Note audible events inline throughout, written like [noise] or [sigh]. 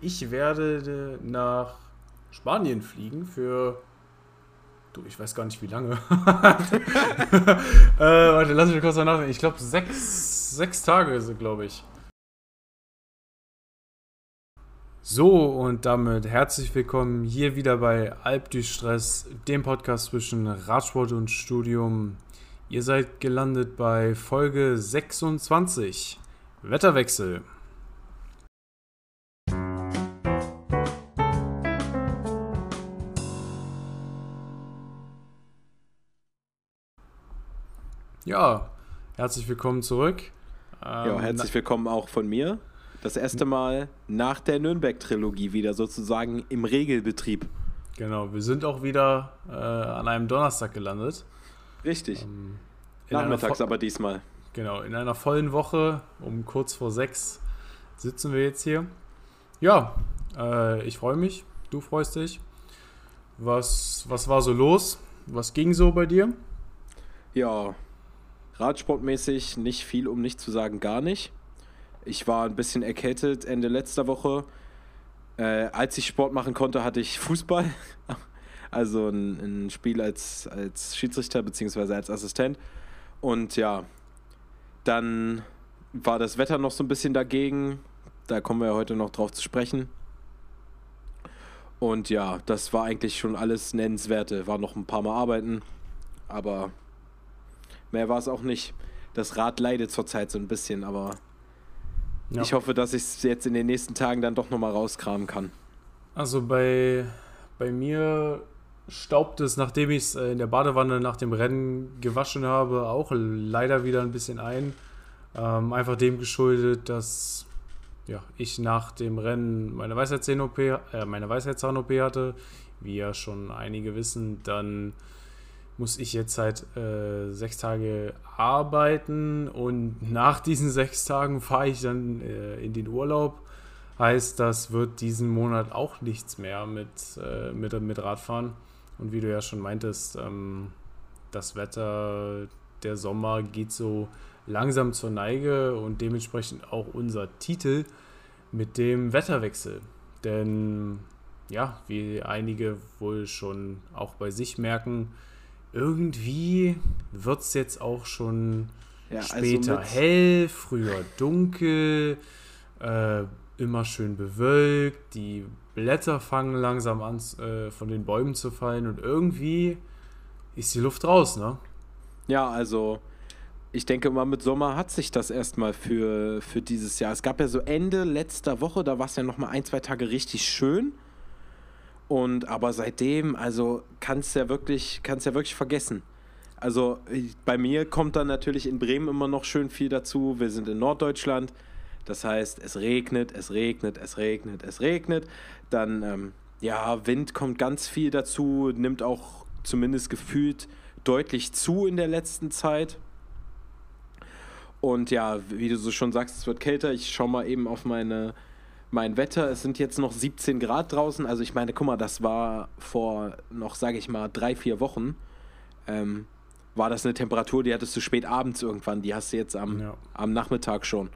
ich werde nach Spanien fliegen für. Du, ich weiß gar nicht wie lange. [laughs] äh, warte, lass mich kurz mal nachdenken. Ich glaube, sechs, sechs Tage, glaube ich. So, und damit herzlich willkommen hier wieder bei Alp du Stress, dem Podcast zwischen Radsport und Studium. Ihr seid gelandet bei Folge 26. Wetterwechsel. Ja, herzlich willkommen zurück. Ähm, ja, herzlich willkommen auch von mir. Das erste Mal nach der Nürnberg-Trilogie wieder sozusagen im Regelbetrieb. Genau, wir sind auch wieder äh, an einem Donnerstag gelandet. Richtig. Ähm, Nachmittags aber diesmal. Genau, in einer vollen Woche um kurz vor sechs sitzen wir jetzt hier. Ja, äh, ich freue mich, du freust dich. Was, was war so los? Was ging so bei dir? Ja, Radsportmäßig nicht viel, um nicht zu sagen gar nicht. Ich war ein bisschen erkältet Ende letzter Woche. Äh, als ich Sport machen konnte, hatte ich Fußball. [laughs] also ein, ein Spiel als, als Schiedsrichter bzw. als Assistent. Und ja, dann war das Wetter noch so ein bisschen dagegen. Da kommen wir ja heute noch drauf zu sprechen. Und ja, das war eigentlich schon alles Nennenswerte. War noch ein paar Mal arbeiten, aber Mehr war es auch nicht. Das Rad leidet zurzeit so ein bisschen, aber ja. ich hoffe, dass ich es jetzt in den nächsten Tagen dann doch nochmal rauskramen kann. Also bei, bei mir staubt es, nachdem ich es äh, in der Badewanne nach dem Rennen gewaschen habe, auch leider wieder ein bisschen ein. Ähm, einfach dem geschuldet, dass ja, ich nach dem Rennen meine Weisheitszahn-OP äh, Weisheitszahn hatte. Wie ja schon einige wissen, dann muss ich jetzt seit äh, sechs Tage arbeiten und nach diesen sechs Tagen fahre ich dann äh, in den Urlaub. Heißt, das wird diesen Monat auch nichts mehr mit, äh, mit, mit Radfahren. Und wie du ja schon meintest, ähm, das Wetter, der Sommer geht so langsam zur Neige und dementsprechend auch unser Titel mit dem Wetterwechsel. Denn ja, wie einige wohl schon auch bei sich merken, irgendwie wird es jetzt auch schon ja, also später also hell, früher dunkel, äh, immer schön bewölkt, die Blätter fangen langsam an äh, von den Bäumen zu fallen und irgendwie ist die Luft raus, ne? Ja, also ich denke mal, mit Sommer hat sich das erstmal für, für dieses Jahr. Es gab ja so Ende letzter Woche, da war es ja nochmal ein, zwei Tage richtig schön. Und aber seitdem, also kannst ja wirklich, kannst ja wirklich vergessen. Also bei mir kommt dann natürlich in Bremen immer noch schön viel dazu. Wir sind in Norddeutschland. Das heißt, es regnet, es regnet, es regnet, es regnet. Dann, ähm, ja, Wind kommt ganz viel dazu, nimmt auch zumindest gefühlt deutlich zu in der letzten Zeit. Und ja, wie du so schon sagst, es wird kälter. Ich schaue mal eben auf meine mein Wetter, es sind jetzt noch 17 Grad draußen. Also ich meine, guck mal, das war vor noch, sage ich mal, drei, vier Wochen. Ähm, war das eine Temperatur, die hattest du spät abends irgendwann, die hast du jetzt am, ja. am Nachmittag schon.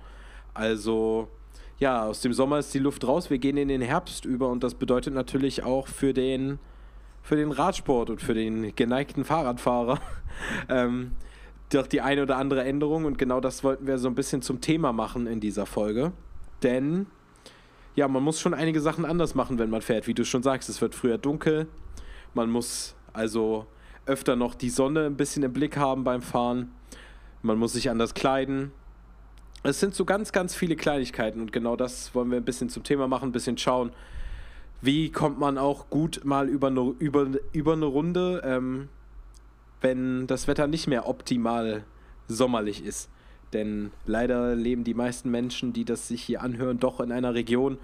Also ja, aus dem Sommer ist die Luft raus, wir gehen in den Herbst über und das bedeutet natürlich auch für den, für den Radsport und für den geneigten Fahrradfahrer [laughs] ähm, doch die eine oder andere Änderung und genau das wollten wir so ein bisschen zum Thema machen in dieser Folge. Denn ja, man muss schon einige Sachen anders machen, wenn man fährt. Wie du schon sagst, es wird früher dunkel. Man muss also öfter noch die Sonne ein bisschen im Blick haben beim Fahren. Man muss sich anders kleiden. Es sind so ganz, ganz viele Kleinigkeiten und genau das wollen wir ein bisschen zum Thema machen, ein bisschen schauen, wie kommt man auch gut mal über eine, über, über eine Runde, ähm, wenn das Wetter nicht mehr optimal sommerlich ist. Denn leider leben die meisten Menschen, die das sich hier anhören, doch in einer Region,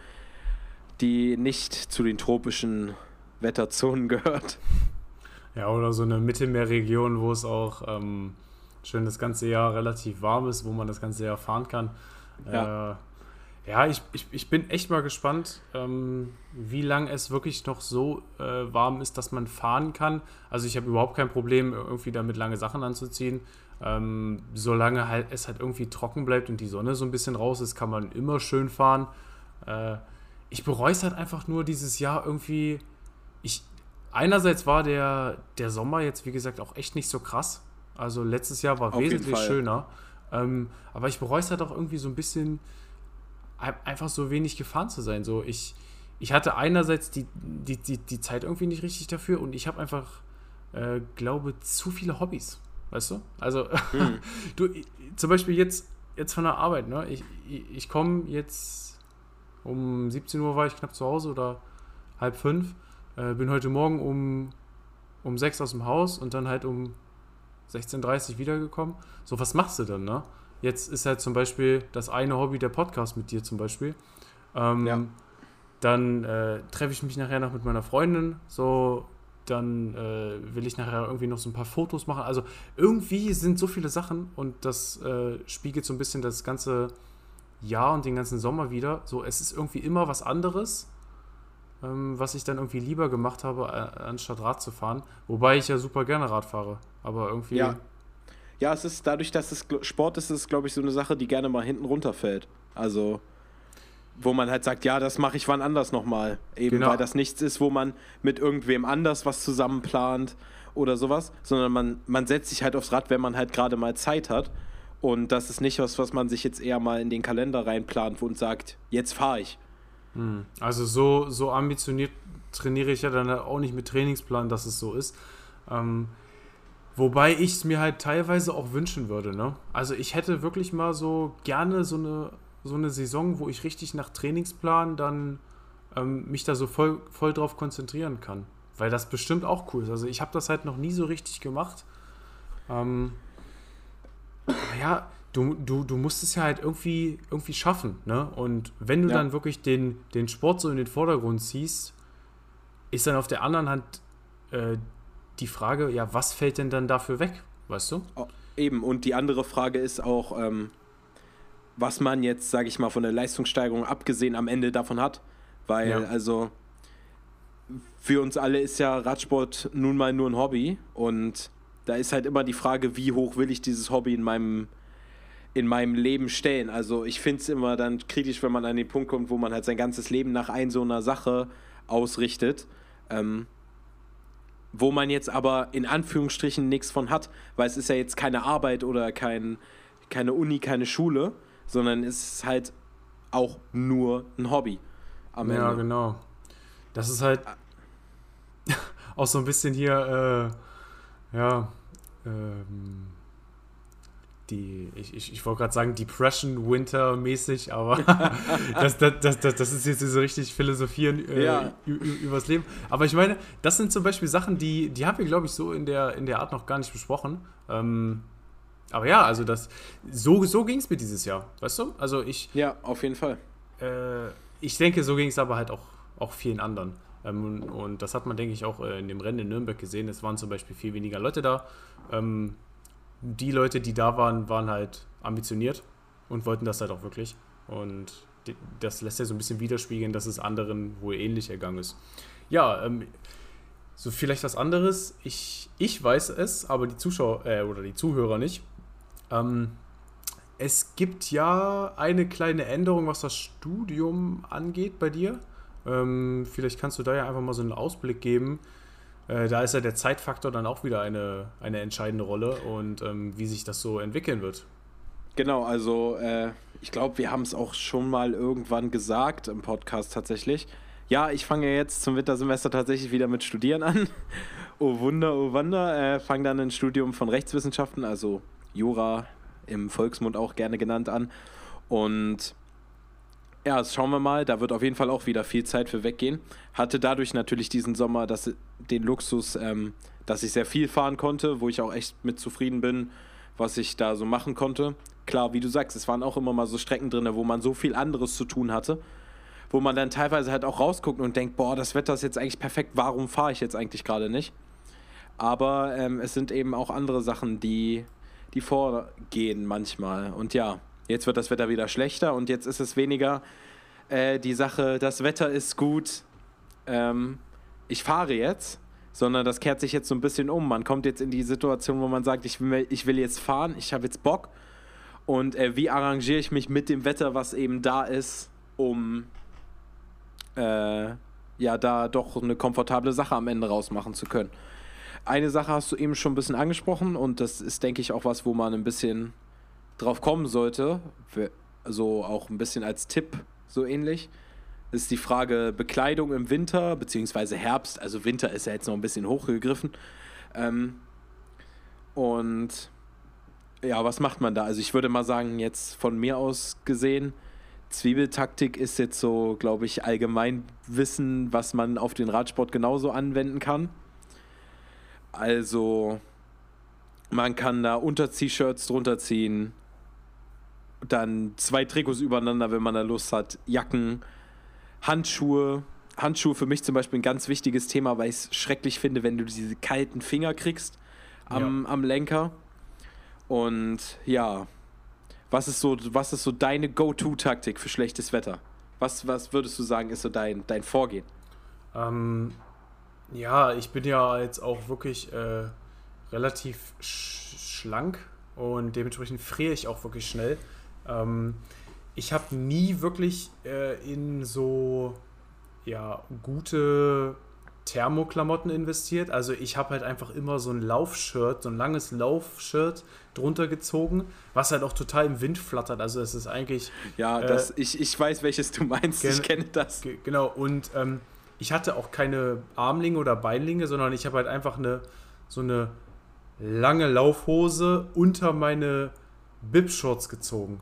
die nicht zu den tropischen Wetterzonen [laughs] gehört. Ja, oder so eine Mittelmeerregion, wo es auch ähm, schön das ganze Jahr relativ warm ist, wo man das ganze Jahr fahren kann. Ja, äh, ja ich, ich, ich bin echt mal gespannt, ähm, wie lange es wirklich noch so äh, warm ist, dass man fahren kann. Also ich habe überhaupt kein Problem, irgendwie damit lange Sachen anzuziehen. Ähm, solange halt es halt irgendwie trocken bleibt und die Sonne so ein bisschen raus ist, kann man immer schön fahren. Äh, ich bereue es halt einfach nur dieses Jahr irgendwie. Ich, einerseits war der, der Sommer jetzt, wie gesagt, auch echt nicht so krass. Also letztes Jahr war Auf wesentlich schöner. Ähm, aber ich bereue es halt auch irgendwie so ein bisschen, einfach so wenig gefahren zu sein. So, ich, ich hatte einerseits die, die, die, die Zeit irgendwie nicht richtig dafür und ich habe einfach, äh, glaube, zu viele Hobbys. Weißt du? Also, [laughs] hm. du, zum Beispiel jetzt, jetzt von der Arbeit, ne? Ich, ich, ich komme jetzt um 17 Uhr war ich knapp zu Hause oder halb fünf. Äh, bin heute Morgen um, um sechs aus dem Haus und dann halt um 16.30 Uhr wiedergekommen. So, was machst du dann, ne? Jetzt ist halt zum Beispiel das eine Hobby der Podcast mit dir zum Beispiel. Ähm, ja. Dann äh, treffe ich mich nachher noch mit meiner Freundin. So, dann äh, will ich nachher irgendwie noch so ein paar Fotos machen. Also irgendwie sind so viele Sachen und das äh, spiegelt so ein bisschen das ganze Jahr und den ganzen Sommer wieder. So, es ist irgendwie immer was anderes, ähm, was ich dann irgendwie lieber gemacht habe, äh, anstatt Rad zu fahren. Wobei ich ja super gerne Rad fahre. Aber irgendwie. Ja. Ja, es ist dadurch, dass es Sport ist, ist es, glaube ich, so eine Sache, die gerne mal hinten runterfällt. Also, wo man halt sagt, ja, das mache ich wann anders nochmal. Eben genau. weil das nichts ist, wo man mit irgendwem anders was zusammen plant oder sowas, sondern man, man setzt sich halt aufs Rad, wenn man halt gerade mal Zeit hat. Und das ist nicht was, was man sich jetzt eher mal in den Kalender reinplant und sagt, jetzt fahre ich. Hm. Also so, so ambitioniert trainiere ich ja dann auch nicht mit Trainingsplan, dass es so ist. Ähm, wobei ich es mir halt teilweise auch wünschen würde. Ne? Also ich hätte wirklich mal so gerne so eine, so eine Saison, wo ich richtig nach Trainingsplan dann ähm, mich da so voll, voll drauf konzentrieren kann. Weil das bestimmt auch cool ist. Also ich habe das halt noch nie so richtig gemacht. Ähm, ja, du, du, du musst es ja halt irgendwie, irgendwie schaffen. Ne? Und wenn du ja. dann wirklich den, den Sport so in den Vordergrund ziehst, ist dann auf der anderen Hand äh, die Frage, ja, was fällt denn dann dafür weg, weißt du? Oh, eben, und die andere Frage ist auch, ähm, was man jetzt, sage ich mal, von der Leistungssteigerung abgesehen am Ende davon hat. Weil, ja. also, für uns alle ist ja Radsport nun mal nur ein Hobby und da ist halt immer die Frage, wie hoch will ich dieses Hobby in meinem, in meinem Leben stellen. Also ich finde es immer dann kritisch, wenn man an den Punkt kommt, wo man halt sein ganzes Leben nach ein so einer Sache ausrichtet. Ähm, wo man jetzt aber in Anführungsstrichen nichts von hat, weil es ist ja jetzt keine Arbeit oder kein, keine Uni, keine Schule, sondern es ist halt auch nur ein Hobby am ja, Ende. Ja, genau. Das ist halt [laughs] auch so ein bisschen hier, äh, ja, ähm, die, ich, ich, ich wollte gerade sagen, Depression Winter mäßig, aber [laughs] das, das, das, das, das ist jetzt so richtig philosophieren äh, ja. übers Leben. Aber ich meine, das sind zum Beispiel Sachen, die, die haben wir, glaube ich, so in der, in der Art noch gar nicht besprochen. Ähm, aber ja, also das, so, so ging es mir dieses Jahr, weißt du? Also ich. Ja, auf jeden Fall. Äh, ich denke, so ging es aber halt auch, auch vielen anderen. Ähm, und das hat man, denke ich, auch äh, in dem Rennen in Nürnberg gesehen. Es waren zum Beispiel viel weniger Leute da. Ähm, die Leute, die da waren, waren halt ambitioniert und wollten das halt auch wirklich. Und das lässt ja so ein bisschen widerspiegeln, dass es anderen wohl ähnlich ergangen ist. Ja, ähm, so vielleicht was anderes. Ich, ich weiß es, aber die Zuschauer äh, oder die Zuhörer nicht. Ähm, es gibt ja eine kleine Änderung, was das Studium angeht bei dir. Ähm, vielleicht kannst du da ja einfach mal so einen Ausblick geben. Äh, da ist ja der Zeitfaktor dann auch wieder eine, eine entscheidende Rolle und ähm, wie sich das so entwickeln wird. Genau, also äh, ich glaube, wir haben es auch schon mal irgendwann gesagt im Podcast tatsächlich. Ja, ich fange jetzt zum Wintersemester tatsächlich wieder mit Studieren an. [laughs] oh Wunder, oh Wunder. Äh, fange dann ein Studium von Rechtswissenschaften, also Jura im Volksmund auch gerne genannt, an. Und ja, das schauen wir mal. Da wird auf jeden Fall auch wieder viel Zeit für weggehen. Hatte dadurch natürlich diesen Sommer das, den Luxus, ähm, dass ich sehr viel fahren konnte, wo ich auch echt mit zufrieden bin, was ich da so machen konnte. Klar, wie du sagst, es waren auch immer mal so Strecken drin, wo man so viel anderes zu tun hatte, wo man dann teilweise halt auch rausguckt und denkt, boah, das Wetter ist jetzt eigentlich perfekt, warum fahre ich jetzt eigentlich gerade nicht? Aber ähm, es sind eben auch andere Sachen, die, die vorgehen manchmal. Und ja, Jetzt wird das Wetter wieder schlechter und jetzt ist es weniger äh, die Sache, das Wetter ist gut, ähm, ich fahre jetzt, sondern das kehrt sich jetzt so ein bisschen um. Man kommt jetzt in die Situation, wo man sagt, ich will, ich will jetzt fahren, ich habe jetzt Bock und äh, wie arrangiere ich mich mit dem Wetter, was eben da ist, um äh, ja, da doch eine komfortable Sache am Ende rausmachen zu können. Eine Sache hast du eben schon ein bisschen angesprochen und das ist, denke ich, auch was, wo man ein bisschen drauf kommen sollte. So auch ein bisschen als Tipp, so ähnlich. Ist die Frage Bekleidung im Winter, beziehungsweise Herbst. Also Winter ist ja jetzt noch ein bisschen hochgegriffen. Ähm, und ja, was macht man da? Also ich würde mal sagen, jetzt von mir aus gesehen, Zwiebeltaktik ist jetzt so, glaube ich, Allgemeinwissen, was man auf den Radsport genauso anwenden kann. Also man kann da Unter-T-Shirts drunter ziehen, dann zwei Trikots übereinander, wenn man da Lust hat, Jacken, Handschuhe. Handschuhe für mich zum Beispiel ein ganz wichtiges Thema, weil ich es schrecklich finde, wenn du diese kalten Finger kriegst am, ja. am Lenker. Und ja, was ist so, was ist so deine Go-To-Taktik für schlechtes Wetter? Was, was würdest du sagen, ist so dein, dein Vorgehen? Ähm, ja, ich bin ja jetzt auch wirklich äh, relativ sch schlank und dementsprechend friere ich auch wirklich schnell. Ähm, ich habe nie wirklich äh, in so ja, gute Thermoklamotten investiert. Also ich habe halt einfach immer so ein Laufshirt, so ein langes Laufshirt drunter gezogen, was halt auch total im Wind flattert. Also es ist eigentlich. Ja, das, äh, ich, ich weiß, welches du meinst. Ich kenne das. Genau, und ähm, ich hatte auch keine Armlinge oder Beinlinge, sondern ich habe halt einfach eine so eine lange Laufhose unter meine Bib-Shorts gezogen.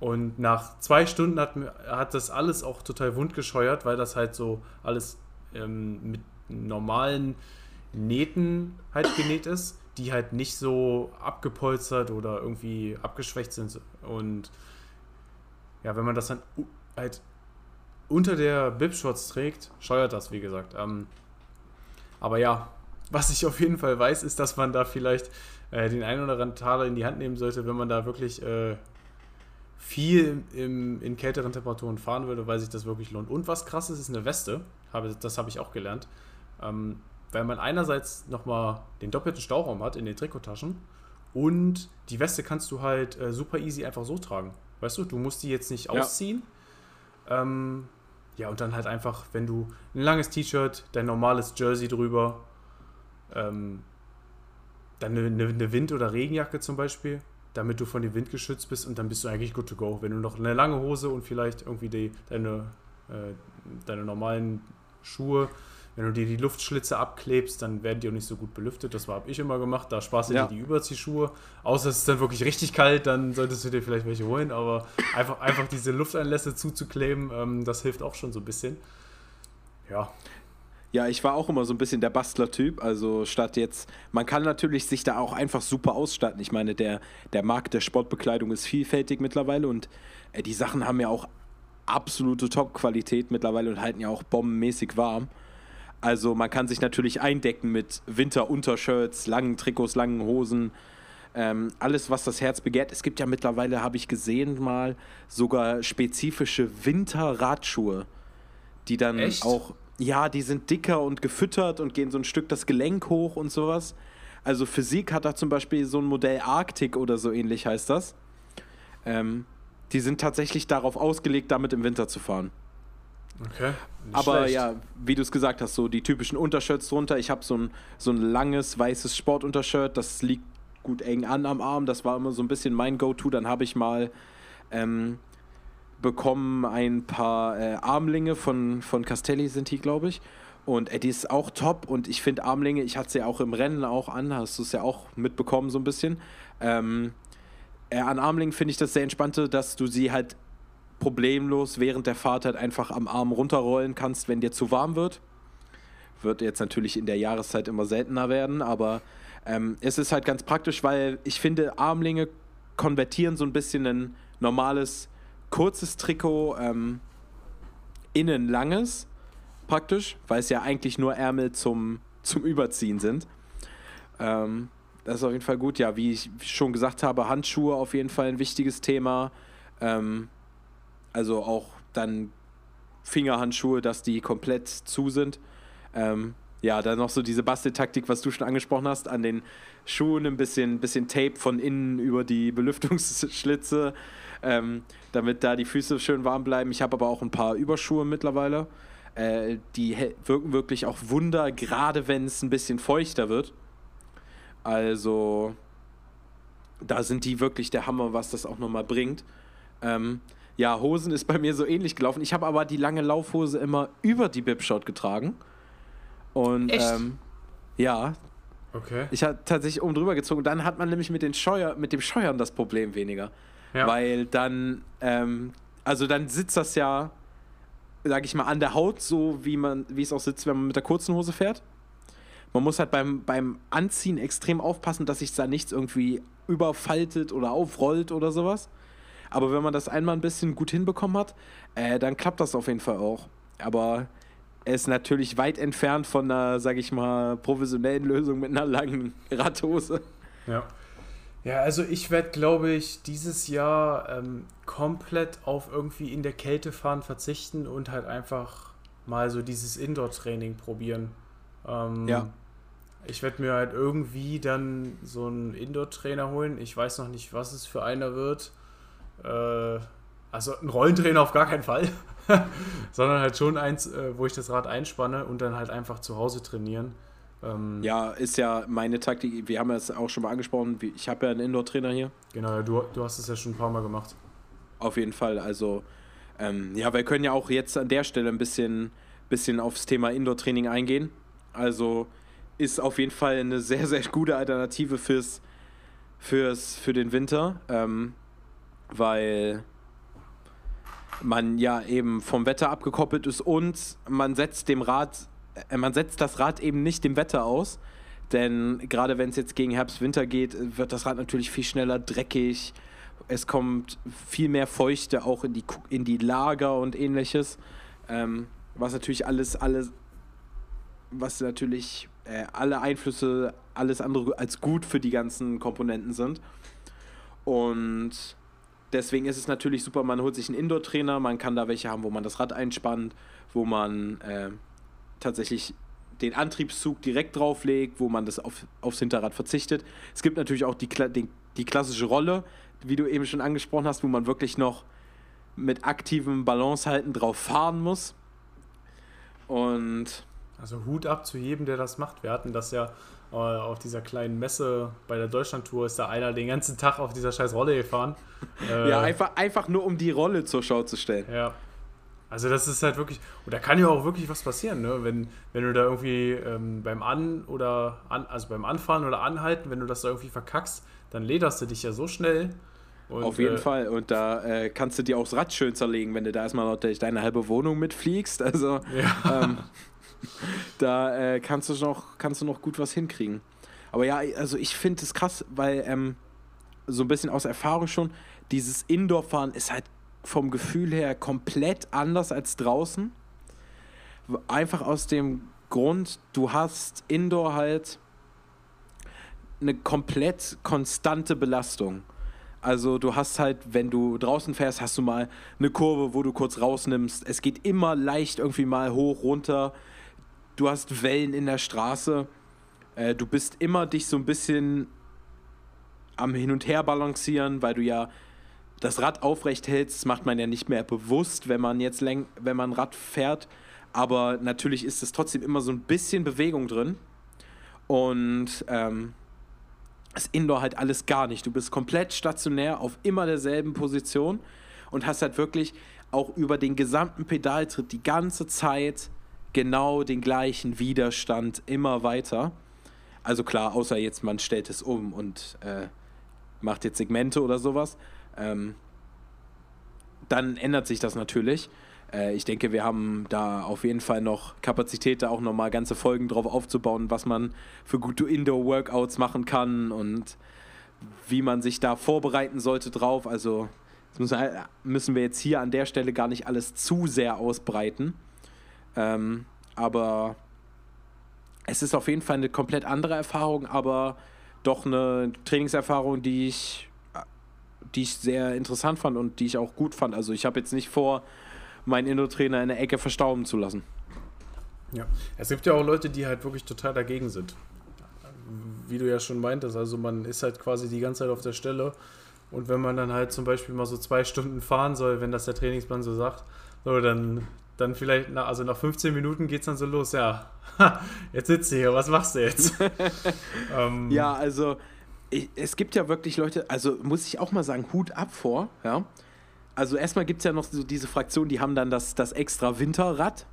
Und nach zwei Stunden hat, hat das alles auch total wundgescheuert, weil das halt so alles ähm, mit normalen Nähten halt genäht ist, die halt nicht so abgepolstert oder irgendwie abgeschwächt sind. Und ja, wenn man das dann halt unter der Bib-Shorts trägt, scheuert das, wie gesagt. Ähm, aber ja, was ich auf jeden Fall weiß, ist, dass man da vielleicht äh, den einen oder anderen Taler in die Hand nehmen sollte, wenn man da wirklich äh, viel im, in kälteren Temperaturen fahren würde, weil sich das wirklich lohnt. Und was krass ist, ist eine Weste. Habe, das habe ich auch gelernt. Ähm, weil man einerseits nochmal den doppelten Stauraum hat in den Trikottaschen und die Weste kannst du halt äh, super easy einfach so tragen. Weißt du, du musst die jetzt nicht ausziehen. Ja, ähm, ja und dann halt einfach, wenn du ein langes T-Shirt, dein normales Jersey drüber, ähm, dann eine, eine Wind- oder Regenjacke zum Beispiel, damit du von dem Wind geschützt bist und dann bist du eigentlich good to go. Wenn du noch eine lange Hose und vielleicht irgendwie die, deine, äh, deine normalen Schuhe wenn du dir die Luftschlitze abklebst, dann werden die auch nicht so gut belüftet. Das habe ich immer gemacht. Da sparst du ja. dir die Überziehschuhe. Außer es ist dann wirklich richtig kalt, dann solltest du dir vielleicht welche holen. Aber einfach, einfach diese Lufteinlässe zuzukleben, ähm, das hilft auch schon so ein bisschen. Ja. Ja, ich war auch immer so ein bisschen der Bastler-Typ. Also statt jetzt, man kann natürlich sich da auch einfach super ausstatten. Ich meine, der, der Markt der Sportbekleidung ist vielfältig mittlerweile und äh, die Sachen haben ja auch absolute Top-Qualität mittlerweile und halten ja auch bombenmäßig warm. Also man kann sich natürlich eindecken mit Winteruntershirts, langen Trikots, langen Hosen, ähm, alles, was das Herz begehrt. Es gibt ja mittlerweile, habe ich gesehen mal, sogar spezifische Winterradschuhe, die dann Echt? auch, ja, die sind dicker und gefüttert und gehen so ein Stück das Gelenk hoch und sowas. Also Physik hat da zum Beispiel so ein Modell Arctic oder so ähnlich heißt das. Ähm, die sind tatsächlich darauf ausgelegt, damit im Winter zu fahren. Okay. Aber schlecht. ja, wie du es gesagt hast, so die typischen Untershirts drunter. Ich habe so ein, so ein langes weißes Sportuntershirt, das liegt gut eng an am Arm. Das war immer so ein bisschen mein Go-To. Dann habe ich mal ähm, bekommen ein paar äh, Armlinge von, von Castelli, sind die, glaube ich. Und äh, die ist auch top. Und ich finde Armlinge, ich hatte sie ja auch im Rennen auch an, hast du es ja auch mitbekommen, so ein bisschen. Ähm, äh, an Armlingen finde ich das sehr entspannte, dass du sie halt problemlos während der Fahrt halt einfach am Arm runterrollen kannst, wenn dir zu warm wird. Wird jetzt natürlich in der Jahreszeit immer seltener werden, aber ähm, es ist halt ganz praktisch, weil ich finde, Armlinge konvertieren so ein bisschen ein normales kurzes Trikot ähm, in ein langes, praktisch, weil es ja eigentlich nur Ärmel zum, zum Überziehen sind. Ähm, das ist auf jeden Fall gut. Ja, wie ich schon gesagt habe, Handschuhe auf jeden Fall ein wichtiges Thema. Ähm, also auch dann Fingerhandschuhe, dass die komplett zu sind. Ähm, ja, dann noch so diese Basteltaktik, was du schon angesprochen hast, an den Schuhen ein bisschen, bisschen Tape von innen über die Belüftungsschlitze, ähm, damit da die Füße schön warm bleiben. Ich habe aber auch ein paar Überschuhe mittlerweile. Äh, die wirken wirklich auch Wunder, gerade wenn es ein bisschen feuchter wird. Also, da sind die wirklich der Hammer, was das auch nochmal bringt. Ähm, ja, Hosen ist bei mir so ähnlich gelaufen. Ich habe aber die lange Laufhose immer über die Bipshot getragen. Und ähm, ja. Okay. Ich habe tatsächlich oben drüber gezogen. Dann hat man nämlich mit, den Scheuer, mit dem Scheuern das Problem weniger. Ja. Weil dann, ähm, also dann sitzt das ja, sag ich mal, an der Haut, so wie man, wie es auch sitzt, wenn man mit der kurzen Hose fährt. Man muss halt beim, beim Anziehen extrem aufpassen, dass sich da nichts irgendwie überfaltet oder aufrollt oder sowas. Aber wenn man das einmal ein bisschen gut hinbekommen hat, äh, dann klappt das auf jeden Fall auch. Aber er ist natürlich weit entfernt von einer, sag ich mal, professionellen Lösung mit einer langen Radhose. Ja. Ja, also ich werde, glaube ich, dieses Jahr ähm, komplett auf irgendwie in der Kälte fahren verzichten und halt einfach mal so dieses Indoor-Training probieren. Ähm, ja. Ich werde mir halt irgendwie dann so einen Indoor-Trainer holen. Ich weiß noch nicht, was es für einer wird. Äh, also ein Rollentrainer auf gar keinen Fall. [laughs] Sondern halt schon eins, äh, wo ich das Rad einspanne und dann halt einfach zu Hause trainieren. Ähm, ja, ist ja meine Taktik. Wir haben es auch schon mal angesprochen. Ich habe ja einen Indoor-Trainer hier. Genau, du, du hast es ja schon ein paar Mal gemacht. Auf jeden Fall. Also, ähm, ja, wir können ja auch jetzt an der Stelle ein bisschen, bisschen aufs Thema Indoor-Training eingehen. Also, ist auf jeden Fall eine sehr, sehr gute Alternative fürs, fürs, für den Winter. Ähm, weil man ja eben vom Wetter abgekoppelt ist und man setzt dem Rad, äh, man setzt das Rad eben nicht dem Wetter aus. Denn gerade wenn es jetzt gegen Herbst, Winter geht, wird das Rad natürlich viel schneller dreckig. Es kommt viel mehr Feuchte auch in die, in die Lager und ähnliches. Ähm, was natürlich alles, alles, was natürlich äh, alle Einflüsse, alles andere als gut für die ganzen Komponenten sind. Und deswegen ist es natürlich super, man holt sich einen Indoor-Trainer, man kann da welche haben, wo man das Rad einspannt, wo man äh, tatsächlich den Antriebszug direkt drauflegt, wo man das auf, aufs Hinterrad verzichtet. Es gibt natürlich auch die, die, die klassische Rolle, wie du eben schon angesprochen hast, wo man wirklich noch mit aktivem Balancehalten drauf fahren muss. Und also Hut ab zu jedem, der das macht. Wir hatten das ja auf dieser kleinen Messe bei der Deutschlandtour, ist da einer den ganzen Tag auf dieser scheiß Rolle gefahren. Äh, ja, einfach, einfach nur um die Rolle zur Schau zu stellen. Ja. Also das ist halt wirklich, und da kann ja auch wirklich was passieren, ne? wenn, wenn du da irgendwie ähm, beim An- oder an, also beim Anfahren oder Anhalten, wenn du das da irgendwie verkackst, dann lederst du dich ja so schnell. Und, Auf jeden äh, Fall. Und da äh, kannst du dir auch das Rad schön zerlegen, wenn du da erstmal noch deine halbe Wohnung mitfliegst. Also ja. ähm, [laughs] [laughs] da äh, kannst, du noch, kannst du noch gut was hinkriegen. Aber ja, also ich finde es krass, weil ähm, so ein bisschen aus Erfahrung schon, dieses Indoor-Fahren ist halt vom Gefühl her komplett anders als draußen. Einfach aus dem Grund, du hast Indoor halt eine komplett konstante Belastung. Also du hast halt, wenn du draußen fährst, hast du mal eine Kurve, wo du kurz rausnimmst. Es geht immer leicht irgendwie mal hoch, runter du hast Wellen in der Straße, äh, du bist immer dich so ein bisschen am Hin und Her balancieren, weil du ja das Rad aufrecht hältst, das macht man ja nicht mehr bewusst, wenn man jetzt läng wenn man Rad fährt, aber natürlich ist es trotzdem immer so ein bisschen Bewegung drin. Und ähm, das Indoor halt alles gar nicht. Du bist komplett stationär auf immer derselben Position und hast halt wirklich auch über den gesamten Pedaltritt die ganze Zeit genau den gleichen Widerstand immer weiter. Also klar, außer jetzt man stellt es um und äh, macht jetzt Segmente oder sowas. Ähm, dann ändert sich das natürlich. Äh, ich denke, wir haben da auf jeden Fall noch Kapazität, da auch nochmal ganze Folgen drauf aufzubauen, was man für gute Indoor-Workouts machen kann und wie man sich da vorbereiten sollte drauf. Also müssen wir jetzt hier an der Stelle gar nicht alles zu sehr ausbreiten. Ähm, aber es ist auf jeden Fall eine komplett andere Erfahrung, aber doch eine Trainingserfahrung, die ich, die ich sehr interessant fand und die ich auch gut fand. Also ich habe jetzt nicht vor, meinen Indoor-Trainer in der Ecke verstauben zu lassen. Ja, es gibt ja auch Leute, die halt wirklich total dagegen sind. Wie du ja schon meintest, also man ist halt quasi die ganze Zeit auf der Stelle und wenn man dann halt zum Beispiel mal so zwei Stunden fahren soll, wenn das der Trainingsplan so sagt, dann dann vielleicht, nach, also nach 15 Minuten geht es dann so los, ja, [laughs] jetzt sitzt du hier, was machst du jetzt? [laughs] ähm, ja, also ich, es gibt ja wirklich Leute, also muss ich auch mal sagen, Hut ab vor, ja. Also erstmal gibt es ja noch so diese Fraktion, die haben dann das, das extra Winterrad,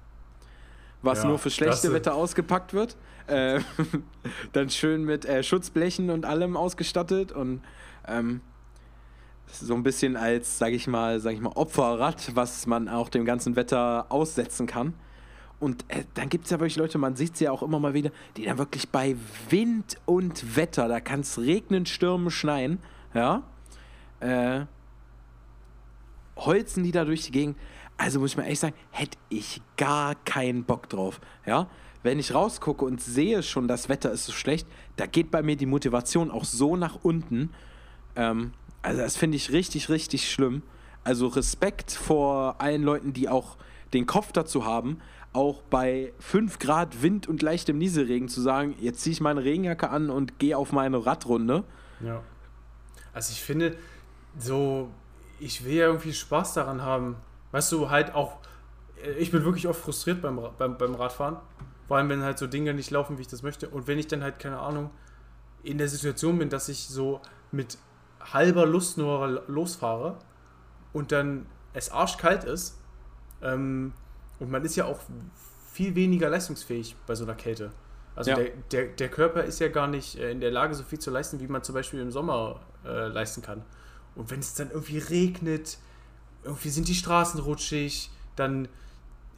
was ja, nur für schlechte Wetter ausgepackt wird. Äh, [laughs] dann schön mit äh, Schutzblechen und allem ausgestattet und ähm, so ein bisschen als, sag ich mal, sag ich mal, Opferrad, was man auch dem ganzen Wetter aussetzen kann. Und äh, dann gibt es ja wirklich Leute, man sieht sie ja auch immer mal wieder, die dann wirklich bei Wind und Wetter, da kann es regnen, stürmen, schneien, ja, äh, holzen die da durch die Gegend. Also muss ich mal ehrlich sagen, hätte ich gar keinen Bock drauf, ja. Wenn ich rausgucke und sehe schon, das Wetter ist so schlecht, da geht bei mir die Motivation auch so nach unten. Ähm, also das finde ich richtig, richtig schlimm. Also Respekt vor allen Leuten, die auch den Kopf dazu haben, auch bei 5 Grad Wind und leichtem Nieselregen zu sagen, jetzt ziehe ich meine Regenjacke an und gehe auf meine Radrunde. Ja. Also ich finde, so, ich will ja irgendwie Spaß daran haben. Weißt du, halt auch, ich bin wirklich oft frustriert beim, beim, beim Radfahren. Vor allem, wenn halt so Dinge nicht laufen, wie ich das möchte. Und wenn ich dann halt, keine Ahnung, in der Situation bin, dass ich so mit halber Lust nur losfahre und dann es arschkalt ist ähm, und man ist ja auch viel weniger leistungsfähig bei so einer Kälte. Also ja. der, der, der Körper ist ja gar nicht äh, in der Lage, so viel zu leisten, wie man zum Beispiel im Sommer äh, leisten kann. Und wenn es dann irgendwie regnet, irgendwie sind die Straßen rutschig, dann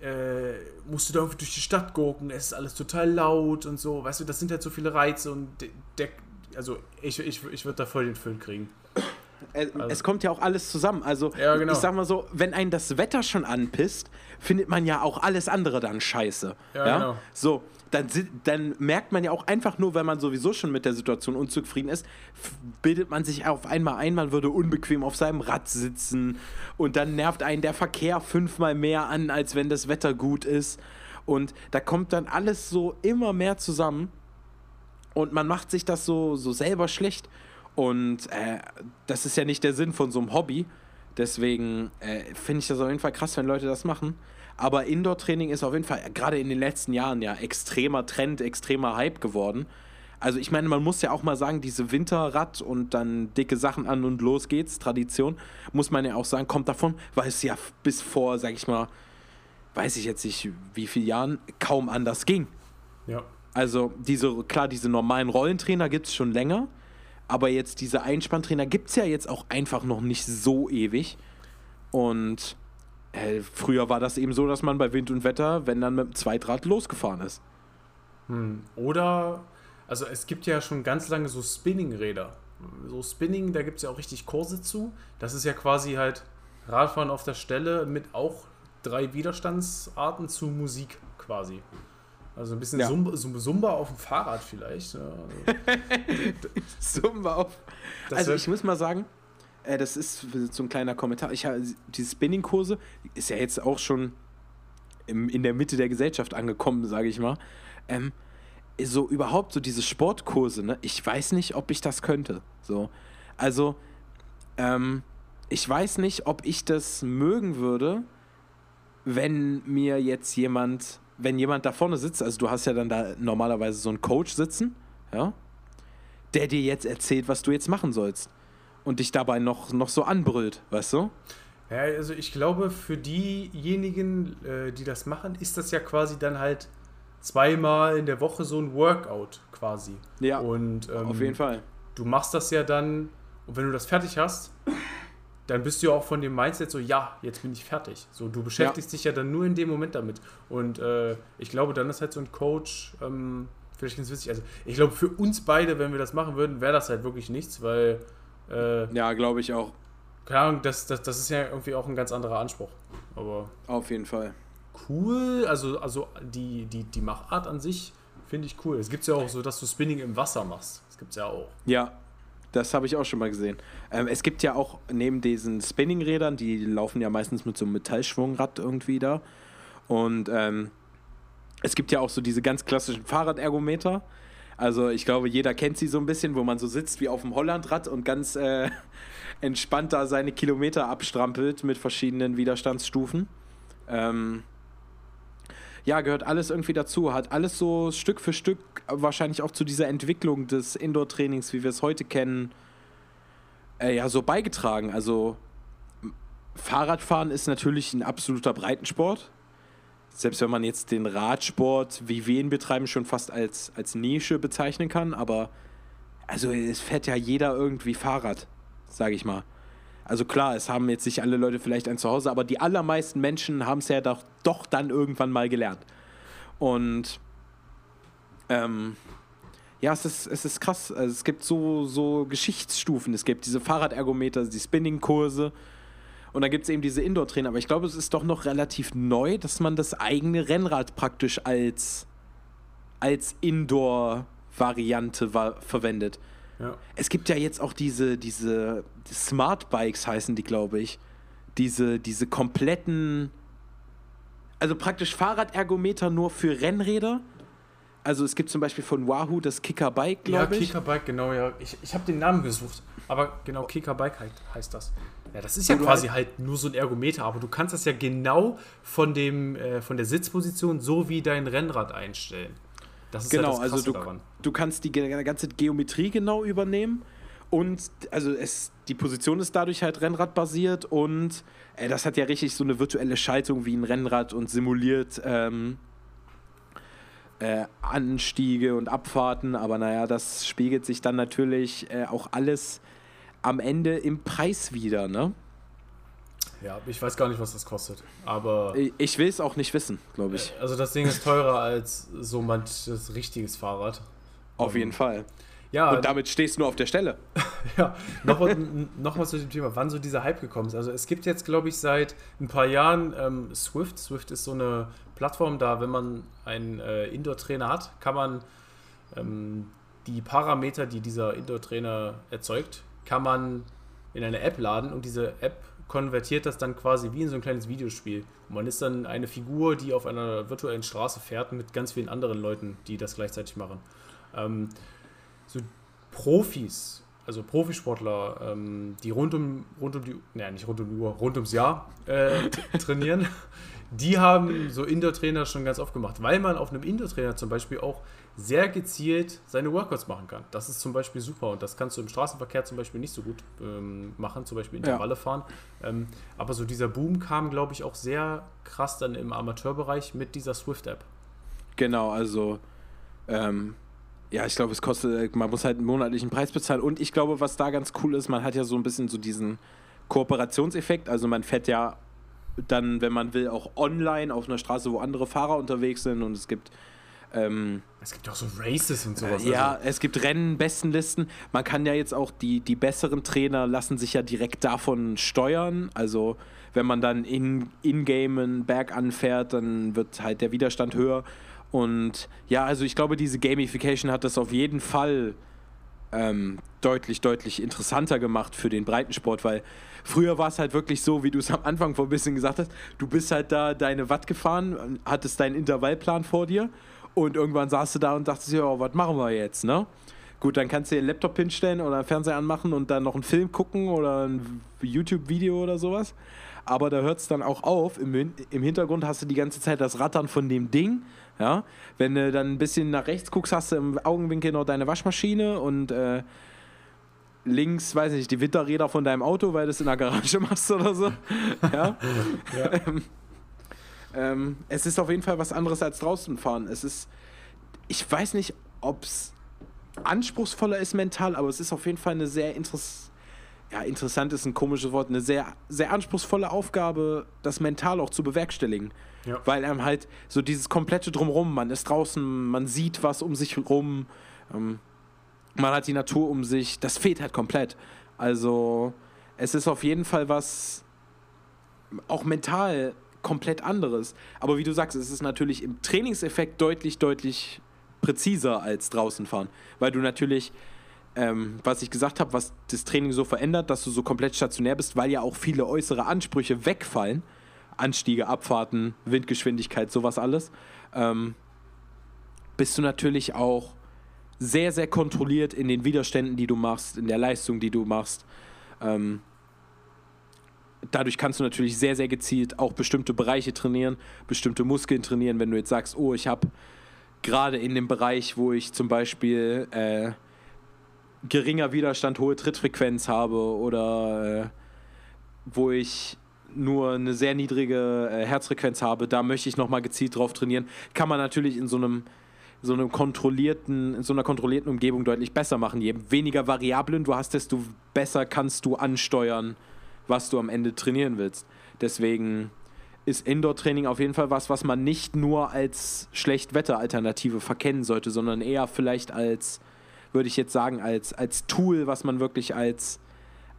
äh, musst du da irgendwie durch die Stadt gucken, es ist alles total laut und so, weißt du, das sind halt so viele Reize und der, also ich, ich, ich würde da voll den Föhn kriegen. Äh, also. Es kommt ja auch alles zusammen. Also, ja, genau. ich sag mal so, wenn einen das Wetter schon anpisst, findet man ja auch alles andere dann scheiße. Ja, ja? Genau. So, dann, dann merkt man ja auch einfach nur, wenn man sowieso schon mit der Situation unzufrieden ist, bildet man sich auf einmal ein, man würde unbequem auf seinem Rad sitzen und dann nervt einen der Verkehr fünfmal mehr an, als wenn das Wetter gut ist. Und da kommt dann alles so immer mehr zusammen und man macht sich das so, so selber schlecht. Und äh, das ist ja nicht der Sinn von so einem Hobby. Deswegen äh, finde ich das auf jeden Fall krass, wenn Leute das machen. Aber Indoor-Training ist auf jeden Fall gerade in den letzten Jahren ja extremer Trend, extremer Hype geworden. Also ich meine, man muss ja auch mal sagen, diese Winterrad und dann dicke Sachen an und los geht's, Tradition, muss man ja auch sagen, kommt davon, weil es ja bis vor, sag ich mal, weiß ich jetzt nicht wie viele Jahren, kaum anders ging. Ja. Also diese, klar, diese normalen Rollentrainer gibt es schon länger, aber jetzt diese Einspanntrainer gibt es ja jetzt auch einfach noch nicht so ewig. Und äh, früher war das eben so, dass man bei Wind und Wetter, wenn dann mit dem Zweitrad losgefahren ist. Hm. Oder, also es gibt ja schon ganz lange so Spinning-Räder. So Spinning, da gibt es ja auch richtig Kurse zu. Das ist ja quasi halt Radfahren auf der Stelle mit auch drei Widerstandsarten zu Musik quasi. Also ein bisschen ja. Zumba, Zumba auf dem Fahrrad vielleicht. [laughs] Ja, also. Zumba auf. Das also ich muss mal sagen, äh, das ist so ein kleiner Kommentar. Ich diese Spinning-Kurse ist ja jetzt auch schon im, in der Mitte der Gesellschaft angekommen, sage ich mal. Ähm, so überhaupt so diese Sportkurse, ne? Ich weiß nicht, ob ich das könnte. So, also ähm, ich weiß nicht, ob ich das mögen würde, wenn mir jetzt jemand wenn jemand da vorne sitzt, also du hast ja dann da normalerweise so einen Coach sitzen, ja, der dir jetzt erzählt, was du jetzt machen sollst und dich dabei noch, noch so anbrüllt, weißt du? Ja, also ich glaube, für diejenigen, äh, die das machen, ist das ja quasi dann halt zweimal in der Woche so ein Workout quasi. Ja. Und ähm, auf jeden Fall. Du machst das ja dann, und wenn du das fertig hast, dann bist du ja auch von dem Mindset so, ja, jetzt bin ich fertig. So, du beschäftigst ja. dich ja dann nur in dem Moment damit. Und äh, ich glaube, dann ist halt so ein Coach, ähm, vielleicht ganz witzig. Also, ich glaube, für uns beide, wenn wir das machen würden, wäre das halt wirklich nichts, weil. Äh, ja, glaube ich auch. Keine Ahnung, das, das, das ist ja irgendwie auch ein ganz anderer Anspruch. Aber. Auf jeden Fall. Cool, also, also die, die, die Machart an sich finde ich cool. Es gibt ja auch so, dass du Spinning im Wasser machst. Das gibt es ja auch. Ja, das habe ich auch schon mal gesehen. Ähm, es gibt ja auch neben diesen Spinningrädern, die laufen ja meistens mit so einem Metallschwungrad irgendwie da. Und ähm, es gibt ja auch so diese ganz klassischen Fahrradergometer. Also ich glaube, jeder kennt sie so ein bisschen, wo man so sitzt wie auf dem Hollandrad und ganz äh, [laughs] entspannt da seine Kilometer abstrampelt mit verschiedenen Widerstandsstufen. Ähm, ja, gehört alles irgendwie dazu. Hat alles so Stück für Stück wahrscheinlich auch zu dieser Entwicklung des Indoor-Trainings, wie wir es heute kennen, äh, ja, so beigetragen. Also Fahrradfahren ist natürlich ein absoluter Breitensport. Selbst wenn man jetzt den Radsport, wie wir ihn betreiben, schon fast als, als Nische bezeichnen kann, aber also es fährt ja jeder irgendwie Fahrrad, sage ich mal. Also klar, es haben jetzt nicht alle Leute vielleicht ein Zuhause, aber die allermeisten Menschen haben es ja doch, doch dann irgendwann mal gelernt. Und ähm, ja, es ist, es ist krass. Also es gibt so, so Geschichtsstufen. Es gibt diese Fahrradergometer, die Spinning-Kurse. Und dann gibt es eben diese Indoor-Trainer. Aber ich glaube, es ist doch noch relativ neu, dass man das eigene Rennrad praktisch als, als Indoor-Variante verwendet. Ja. Es gibt ja jetzt auch diese, diese Smart Bikes, heißen die, glaube ich. Diese, diese kompletten, also praktisch Fahrradergometer nur für Rennräder. Also es gibt zum Beispiel von Wahoo das Kicker Bike, glaube ich. Ja, Kicker Bike, genau, ja. Ich, ich habe den Namen gesucht. Aber genau, Kicker Bike heißt das. Ja, das ist ja quasi halt, halt nur so ein Ergometer, aber du kannst das ja genau von, dem, äh, von der Sitzposition so wie dein Rennrad einstellen. Das ist genau, ja das also du, daran. du kannst die ganze Geometrie genau übernehmen und also es, die Position ist dadurch halt Rennradbasiert und äh, das hat ja richtig so eine virtuelle Schaltung wie ein Rennrad und simuliert ähm, äh, Anstiege und Abfahrten, aber naja, das spiegelt sich dann natürlich äh, auch alles am Ende im Preis wieder, ne? Ja, ich weiß gar nicht, was das kostet. Aber. Ich will es auch nicht wissen, glaube ich. Also das Ding ist teurer als so manches richtiges Fahrrad. Auf jeden Fall. Ja. Und damit stehst du nur auf der Stelle. [laughs] ja, noch, noch mal zu dem Thema, wann so dieser Hype gekommen ist. Also es gibt jetzt, glaube ich, seit ein paar Jahren ähm, Swift. Swift ist so eine Plattform, da, wenn man einen äh, Indoor-Trainer hat, kann man ähm, die Parameter, die dieser Indoor-Trainer erzeugt, kann man in eine App laden und diese App konvertiert das dann quasi wie in so ein kleines Videospiel. Und man ist dann eine Figur, die auf einer virtuellen Straße fährt mit ganz vielen anderen Leuten, die das gleichzeitig machen. Ähm, so Profis, also Profisportler, ähm, die rund um, rund um die, naja, nicht rund um die Uhr, rund ums Jahr äh, [laughs] trainieren, die haben so Indoor-Trainer schon ganz oft gemacht, weil man auf einem Indoor-Trainer zum Beispiel auch sehr gezielt seine Workouts machen kann. Das ist zum Beispiel super und das kannst du im Straßenverkehr zum Beispiel nicht so gut ähm, machen, zum Beispiel Intervalle ja. fahren. Ähm, aber so dieser Boom kam, glaube ich, auch sehr krass dann im Amateurbereich mit dieser Swift-App. Genau, also ähm, ja, ich glaube, es kostet, man muss halt einen monatlichen Preis bezahlen und ich glaube, was da ganz cool ist, man hat ja so ein bisschen so diesen Kooperationseffekt, also man fährt ja dann, wenn man will, auch online auf einer Straße, wo andere Fahrer unterwegs sind und es gibt ähm, es gibt auch so Races und sowas. Äh, ja, also. es gibt Rennen, Bestenlisten. Man kann ja jetzt auch die, die besseren Trainer lassen sich ja direkt davon steuern. Also wenn man dann in, in-game einen Berg anfährt, dann wird halt der Widerstand höher. Und ja, also ich glaube, diese Gamification hat das auf jeden Fall ähm, deutlich, deutlich interessanter gemacht für den Breitensport, weil früher war es halt wirklich so, wie du es am Anfang vor ein bisschen gesagt hast, du bist halt da deine Watt gefahren, hattest deinen Intervallplan vor dir und irgendwann saßt du da und dachtest, ja, was machen wir jetzt, ne? Gut, dann kannst du dir einen Laptop hinstellen oder einen Fernseher anmachen und dann noch einen Film gucken oder ein YouTube-Video oder sowas. Aber da hört es dann auch auf. Im, Im Hintergrund hast du die ganze Zeit das Rattern von dem Ding. Ja? Wenn du dann ein bisschen nach rechts guckst, hast du im Augenwinkel noch deine Waschmaschine und äh, links, weiß nicht, die Winterräder von deinem Auto, weil du es in der Garage [laughs] machst oder so. ja. [laughs] ja. Ähm, es ist auf jeden Fall was anderes als draußen fahren. Es ist, ich weiß nicht, ob es anspruchsvoller ist mental, aber es ist auf jeden Fall eine sehr interessante ja, interessant ist ein komisches Wort, eine sehr, sehr anspruchsvolle Aufgabe, das mental auch zu bewerkstelligen. Ja. Weil einem halt so dieses komplette Drumrum, man ist draußen, man sieht was um sich rum, ähm, man hat die Natur um sich, das fehlt halt komplett. Also es ist auf jeden Fall was auch mental komplett anderes. Aber wie du sagst, es ist natürlich im Trainingseffekt deutlich, deutlich präziser als draußen fahren. Weil du natürlich, ähm, was ich gesagt habe, was das Training so verändert, dass du so komplett stationär bist, weil ja auch viele äußere Ansprüche wegfallen. Anstiege, Abfahrten, Windgeschwindigkeit, sowas alles. Ähm, bist du natürlich auch sehr, sehr kontrolliert in den Widerständen, die du machst, in der Leistung, die du machst. Ähm, dadurch kannst du natürlich sehr, sehr gezielt auch bestimmte Bereiche trainieren, bestimmte Muskeln trainieren. Wenn du jetzt sagst, oh, ich habe gerade in dem Bereich, wo ich zum Beispiel äh, geringer Widerstand, hohe Trittfrequenz habe oder äh, wo ich nur eine sehr niedrige äh, Herzfrequenz habe, da möchte ich nochmal gezielt drauf trainieren, kann man natürlich in so einem so einem kontrollierten, in so einer kontrollierten Umgebung deutlich besser machen. Je weniger Variablen du hast, desto besser kannst du ansteuern, was du am Ende trainieren willst. Deswegen ist Indoor-Training auf jeden Fall was, was man nicht nur als Schlechtwetter-Alternative verkennen sollte, sondern eher vielleicht als, würde ich jetzt sagen, als, als Tool, was man wirklich als,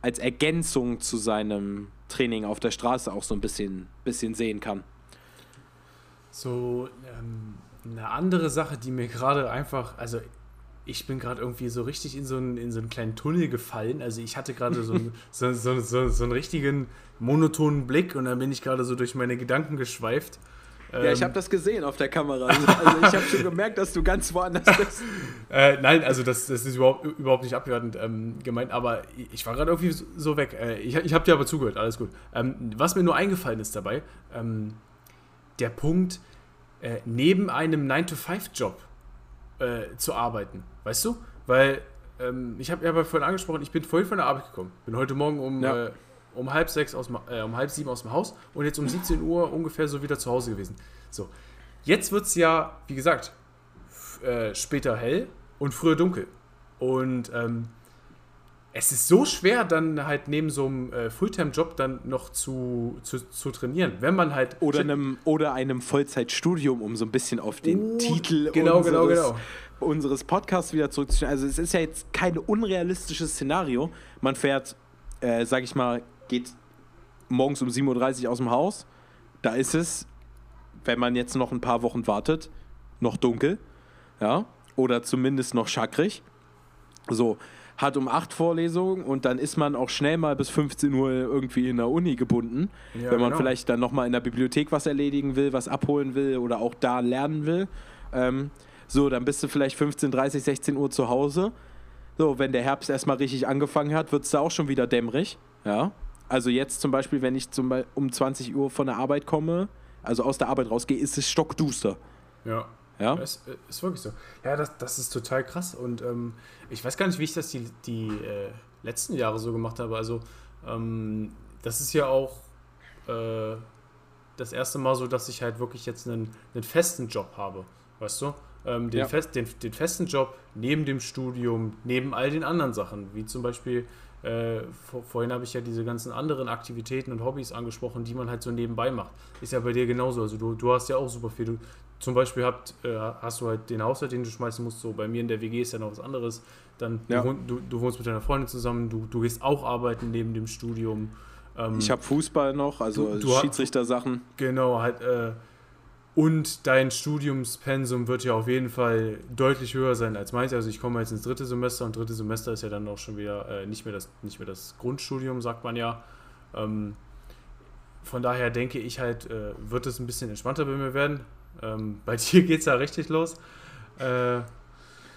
als Ergänzung zu seinem Training auf der Straße auch so ein bisschen, bisschen sehen kann. So, ähm, eine andere Sache, die mir gerade einfach, also ich bin gerade irgendwie so richtig in so, einen, in so einen kleinen Tunnel gefallen. Also ich hatte gerade [laughs] so, so, so, so, so einen richtigen monotonen Blick und dann bin ich gerade so durch meine Gedanken geschweift. Ja, ich habe ähm, das gesehen auf der Kamera. Also, also ich habe schon gemerkt, dass du ganz woanders bist. [laughs] äh, nein, also das, das ist überhaupt, überhaupt nicht abwertend ähm, gemeint, aber ich war gerade irgendwie so weg. Äh, ich ich habe dir aber zugehört, alles gut. Ähm, was mir nur eingefallen ist dabei, ähm, der Punkt, äh, neben einem 9-to-5-Job äh, zu arbeiten. Weißt du? Weil ähm, ich habe ja vorhin angesprochen, ich bin vorhin von der Arbeit gekommen. Bin heute Morgen um, ja. äh, um halb sechs aus äh, um halb sieben aus dem Haus und jetzt um 17 Uhr ungefähr so wieder zu Hause gewesen. So. Jetzt wird es ja, wie gesagt, äh, später hell und früher dunkel. Und ähm, es ist so schwer, dann halt neben so einem äh, Fulltime-Job dann noch zu, zu, zu, trainieren, wenn man halt. Oder einem, oder einem Vollzeitstudium, um so ein bisschen auf den oh, Titel genau, genau unseres, genau, genau. unseres Podcasts wieder zurückzustellen. Also, es ist ja jetzt kein unrealistisches Szenario. Man fährt, äh, sag ich mal, geht morgens um 7.30 Uhr aus dem Haus. Da ist es, wenn man jetzt noch ein paar Wochen wartet, noch dunkel. Ja. Oder zumindest noch schackrig. So hat um 8 Vorlesungen und dann ist man auch schnell mal bis 15 Uhr irgendwie in der Uni gebunden. Ja, wenn man genau. vielleicht dann nochmal in der Bibliothek was erledigen will, was abholen will oder auch da lernen will. Ähm, so, dann bist du vielleicht 15, 30, 16 Uhr zu Hause. So, wenn der Herbst erstmal richtig angefangen hat, wird es da auch schon wieder dämmerig. Ja. Also jetzt zum Beispiel, wenn ich zum Beispiel um 20 Uhr von der Arbeit komme, also aus der Arbeit rausgehe, ist es stockduster. Ja. Ja. Es ist wirklich so. Ja, das, das ist total krass. Und ähm, ich weiß gar nicht, wie ich das die, die äh, letzten Jahre so gemacht habe. Also, ähm, das ist ja auch äh, das erste Mal so, dass ich halt wirklich jetzt einen, einen festen Job habe. Weißt du? Ähm, den, ja. fest, den, den festen Job neben dem Studium, neben all den anderen Sachen, wie zum Beispiel äh, vor, vorhin habe ich ja diese ganzen anderen Aktivitäten und Hobbys angesprochen, die man halt so nebenbei macht. Ist ja bei dir genauso. Also du, du hast ja auch super viel. Du, zum Beispiel habt, äh, hast du halt den Haushalt, den du schmeißen musst. So bei mir in der WG ist ja noch was anderes. Dann ja. du, du, du, wohnst mit deiner Freundin zusammen, du, du gehst auch arbeiten neben dem Studium. Ähm, ich habe Fußball noch, also Schiedsrichter-Sachen. Genau, halt. Äh, und dein Studiumspensum wird ja auf jeden Fall deutlich höher sein als meins. Also ich komme jetzt ins dritte Semester und dritte Semester ist ja dann auch schon wieder äh, nicht, mehr das, nicht mehr das Grundstudium, sagt man ja. Ähm, von daher denke ich halt, äh, wird es ein bisschen entspannter bei mir werden. Ähm, bei dir geht es ja richtig los. Äh,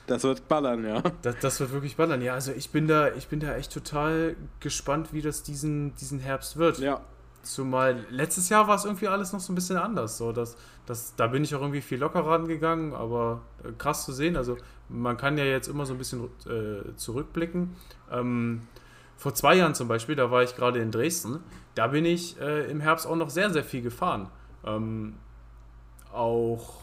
das wird ballern, ja. Das, das, wird wirklich ballern, ja. Also ich bin da, ich bin da echt total gespannt, wie das diesen, diesen Herbst wird. Ja, Zumal letztes Jahr war es irgendwie alles noch so ein bisschen anders. So, dass, dass, da bin ich auch irgendwie viel lockerer rangegangen, aber äh, krass zu sehen. Also man kann ja jetzt immer so ein bisschen äh, zurückblicken. Ähm, vor zwei Jahren zum Beispiel, da war ich gerade in Dresden, da bin ich äh, im Herbst auch noch sehr, sehr viel gefahren. Ähm, auch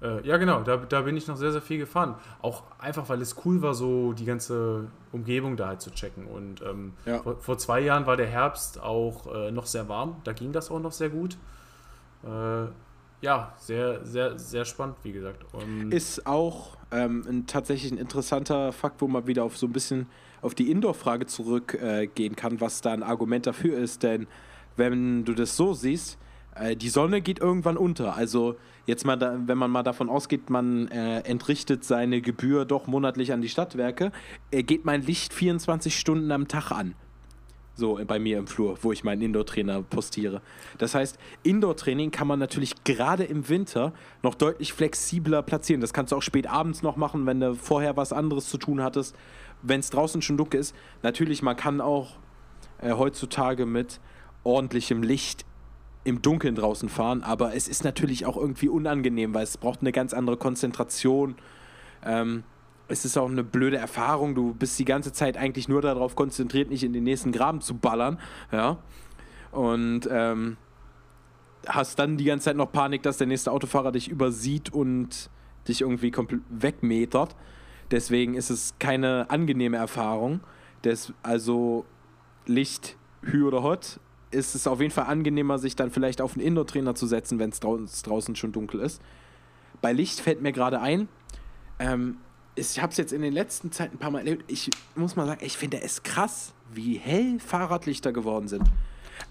äh, ja, genau, da, da bin ich noch sehr, sehr viel gefahren. Auch einfach, weil es cool war, so die ganze Umgebung da halt zu checken. Und ähm, ja. vor, vor, zwei Jahren war der Herbst auch äh, noch sehr warm, da ging das auch noch sehr gut. Äh, ja, sehr, sehr, sehr spannend, wie gesagt. Und ist auch ähm, ein, tatsächlich ein interessanter Fakt, wo man wieder auf so ein bisschen auf die Indoor-Frage zurückgehen kann, was da ein Argument dafür ist. Denn wenn du das so siehst, äh, die Sonne geht irgendwann unter. Also jetzt mal, da, wenn man mal davon ausgeht, man äh, entrichtet seine Gebühr doch monatlich an die Stadtwerke, äh, geht mein Licht 24 Stunden am Tag an. So äh, bei mir im Flur, wo ich meinen Indoor-Trainer postiere. Das heißt, Indoor-Training kann man natürlich gerade im Winter noch deutlich flexibler platzieren. Das kannst du auch spät abends noch machen, wenn du vorher was anderes zu tun hattest, wenn es draußen schon dunkel ist. Natürlich, man kann auch äh, heutzutage mit ordentlichem Licht im Dunkeln draußen fahren, aber es ist natürlich auch irgendwie unangenehm, weil es braucht eine ganz andere Konzentration. Ähm, es ist auch eine blöde Erfahrung. Du bist die ganze Zeit eigentlich nur darauf konzentriert, nicht in den nächsten Graben zu ballern. Ja. Und ähm, hast dann die ganze Zeit noch Panik, dass der nächste Autofahrer dich übersieht und dich irgendwie komplett wegmetert. Deswegen ist es keine angenehme Erfahrung. Des, also Licht, Hü oder Hot, ist es auf jeden Fall angenehmer, sich dann vielleicht auf einen Indoor-Trainer zu setzen, wenn es draußen schon dunkel ist. Bei Licht fällt mir gerade ein, ähm, ich habe es jetzt in den letzten Zeiten ein paar Mal erlebt. Ich muss mal sagen, ich finde es krass, wie hell Fahrradlichter geworden sind.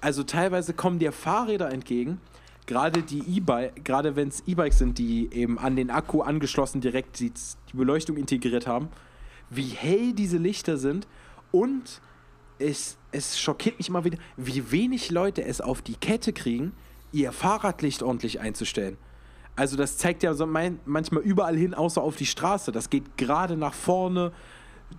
Also teilweise kommen dir Fahrräder entgegen, gerade die E-Bike, gerade wenn es E-Bikes sind, die eben an den Akku angeschlossen direkt die, die Beleuchtung integriert haben, wie hell diese Lichter sind und es, es schockiert mich immer wieder, wie wenig Leute es auf die Kette kriegen, ihr Fahrradlicht ordentlich einzustellen. Also das zeigt ja so mein, manchmal überall hin, außer auf die Straße. Das geht gerade nach vorne,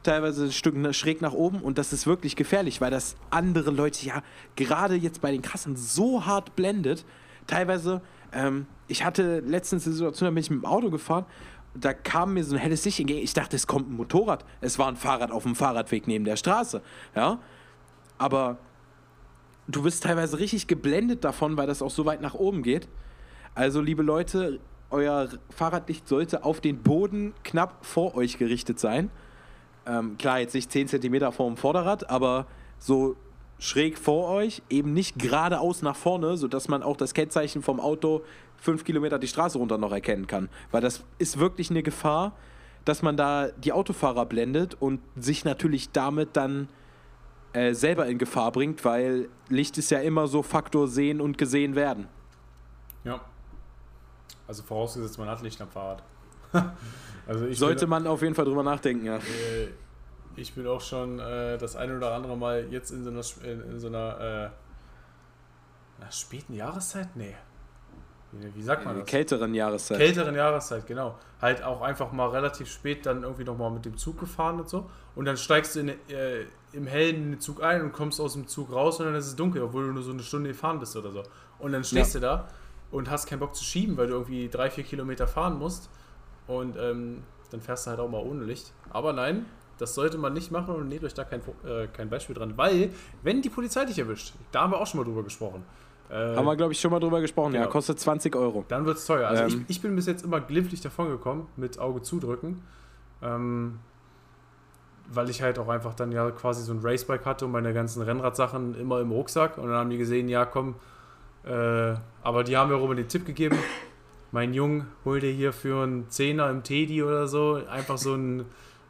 teilweise ein Stück schräg nach oben und das ist wirklich gefährlich, weil das andere Leute ja gerade jetzt bei den Kassen so hart blendet. Teilweise, ähm, ich hatte letztens eine Situation, da bin ich mit dem Auto gefahren da kam mir so ein helles Licht entgegen. Ich dachte, es kommt ein Motorrad. Es war ein Fahrrad auf dem Fahrradweg neben der Straße. Ja, aber du bist teilweise richtig geblendet davon, weil das auch so weit nach oben geht. Also, liebe Leute, euer Fahrradlicht sollte auf den Boden knapp vor euch gerichtet sein. Ähm, klar, jetzt nicht 10 cm vor dem Vorderrad, aber so schräg vor euch, eben nicht geradeaus nach vorne, sodass man auch das Kennzeichen vom Auto 5 Kilometer die Straße runter noch erkennen kann. Weil das ist wirklich eine Gefahr, dass man da die Autofahrer blendet und sich natürlich damit dann äh, selber in Gefahr bringt, weil Licht ist ja immer so Faktor sehen und gesehen werden. Ja, also vorausgesetzt, man hat Licht am Fahrrad. [laughs] also Sollte bin, man auf jeden Fall drüber nachdenken, ja. Äh, ich bin auch schon äh, das eine oder andere Mal jetzt in so einer, in, in so einer äh, späten Jahreszeit? Nee. Wie, sagt man das? Kälteren Jahreszeit. Kälteren Jahreszeit, genau. Halt auch einfach mal relativ spät dann irgendwie nochmal mit dem Zug gefahren und so. Und dann steigst du in, äh, im Hellen in den Zug ein und kommst aus dem Zug raus und dann ist es dunkel, obwohl du nur so eine Stunde gefahren bist oder so. Und dann stehst ja. du da und hast keinen Bock zu schieben, weil du irgendwie drei, vier Kilometer fahren musst. Und ähm, dann fährst du halt auch mal ohne Licht. Aber nein, das sollte man nicht machen und nehmt euch da kein, äh, kein Beispiel dran. Weil, wenn die Polizei dich erwischt, da haben wir auch schon mal drüber gesprochen. Äh, haben wir, glaube ich, schon mal drüber gesprochen. Genau. Ja, kostet 20 Euro. Dann wird es teuer. Also ähm. ich, ich, bin bis jetzt immer glimpflich davon gekommen, mit Auge zudrücken. Ähm, weil ich halt auch einfach dann ja quasi so ein Racebike hatte und meine ganzen Rennradsachen immer im Rucksack. Und dann haben die gesehen, ja komm, äh, aber die haben mir auch immer den Tipp gegeben, [laughs] mein Jung, hol dir hier für einen Zehner im Teddy oder so einfach so ein,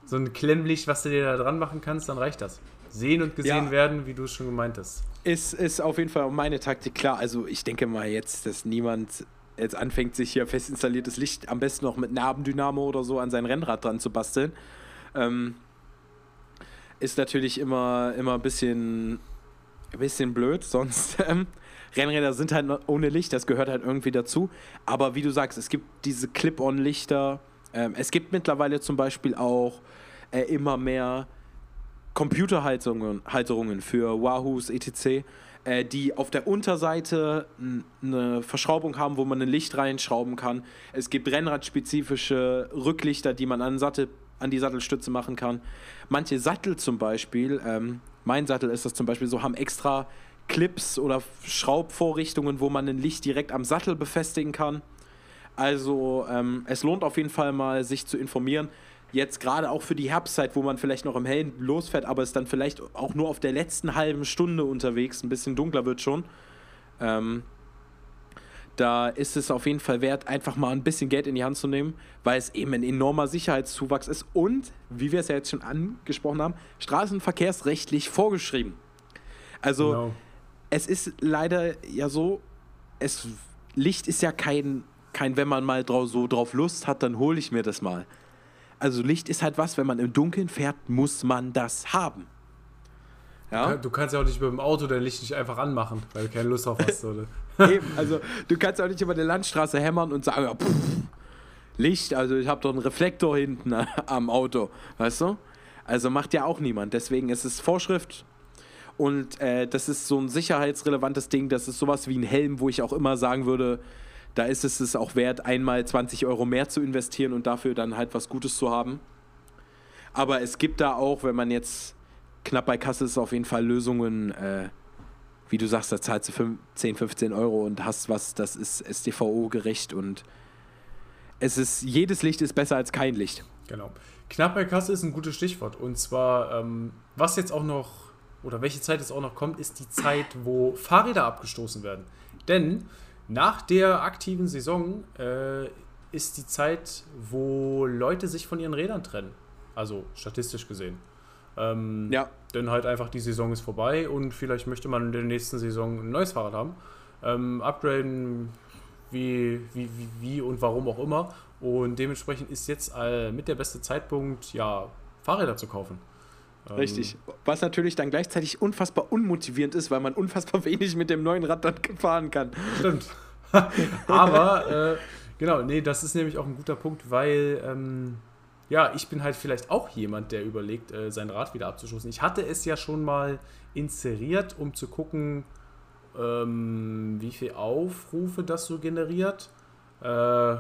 so ein Klemmlicht, was du dir da dran machen kannst, dann reicht das. Sehen und gesehen ja. werden, wie du es schon gemeint hast. Ist, ist auf jeden Fall meine Taktik klar. Also ich denke mal jetzt, dass niemand jetzt anfängt, sich hier fest installiertes Licht am besten noch mit Nabendynamo oder so an sein Rennrad dran zu basteln. Ähm, ist natürlich immer, immer ein bisschen, ein bisschen blöd, [laughs] sonst ähm, Rennräder sind halt ohne Licht, das gehört halt irgendwie dazu. Aber wie du sagst, es gibt diese Clip-on-Lichter. Ähm, es gibt mittlerweile zum Beispiel auch äh, immer mehr Computerhalterungen für Wahoos etc., äh, die auf der Unterseite eine Verschraubung haben, wo man ein Licht reinschrauben kann. Es gibt rennradspezifische Rücklichter, die man an, Sattel, an die Sattelstütze machen kann. Manche Sattel zum Beispiel, ähm, mein Sattel ist das zum Beispiel so, haben extra Clips oder Schraubvorrichtungen, wo man ein Licht direkt am Sattel befestigen kann. Also ähm, es lohnt auf jeden Fall mal, sich zu informieren. Jetzt gerade auch für die Herbstzeit, wo man vielleicht noch im Hellen losfährt, aber es dann vielleicht auch nur auf der letzten halben Stunde unterwegs, ein bisschen dunkler wird schon. Ähm, da ist es auf jeden Fall wert, einfach mal ein bisschen Geld in die Hand zu nehmen, weil es eben ein enormer Sicherheitszuwachs ist und, wie wir es ja jetzt schon angesprochen haben, straßenverkehrsrechtlich vorgeschrieben. Also genau es ist leider ja so, es, Licht ist ja kein, kein, wenn man mal drauf, so drauf Lust hat, dann hole ich mir das mal. Also Licht ist halt was, wenn man im Dunkeln fährt, muss man das haben. Ja? Du kannst ja auch nicht mit dem Auto dein Licht nicht einfach anmachen, weil du keine Lust auf hast. Oder? [laughs] Eben, also du kannst auch nicht über der Landstraße hämmern und sagen, pff, Licht, also ich habe doch einen Reflektor hinten [laughs] am Auto, weißt du? Also macht ja auch niemand. Deswegen ist es Vorschrift Und äh, das ist so ein sicherheitsrelevantes Ding. Das ist sowas wie ein Helm, wo ich auch immer sagen würde, da ist es es auch wert, einmal 20 Euro mehr zu investieren und dafür dann halt was Gutes zu haben. Aber es gibt da auch, wenn man jetzt knapp bei Kasse ist, auf jeden Fall Lösungen, äh, wie du sagst, da zahlst du 10, 15 Euro und hast was, das ist STVO-gerecht und es ist, jedes Licht ist besser als kein Licht. Genau. Knapp bei Kasse ist ein gutes Stichwort. Und zwar, ähm, was jetzt auch noch, oder welche Zeit jetzt auch noch kommt, ist die Zeit, wo Fahrräder abgestoßen werden. Denn nach der aktiven Saison äh, ist die Zeit, wo Leute sich von ihren Rädern trennen. Also statistisch gesehen. Ähm, ja. Denn halt einfach die Saison ist vorbei und vielleicht möchte man in der nächsten Saison ein neues Fahrrad haben. Ähm, upgraden, wie, wie, wie, wie und warum auch immer. Und dementsprechend ist jetzt äh, mit der beste Zeitpunkt, ja, Fahrräder zu kaufen. Ähm, Richtig. Was natürlich dann gleichzeitig unfassbar unmotivierend ist, weil man unfassbar [laughs] wenig mit dem neuen Rad dann fahren kann. Stimmt. [laughs] Aber, äh, genau, nee, das ist nämlich auch ein guter Punkt, weil, ähm, ja, ich bin halt vielleicht auch jemand, der überlegt, äh, sein Rad wieder abzustoßen. Ich hatte es ja schon mal inseriert, um zu gucken, ähm, wie viele Aufrufe das so generiert. Äh,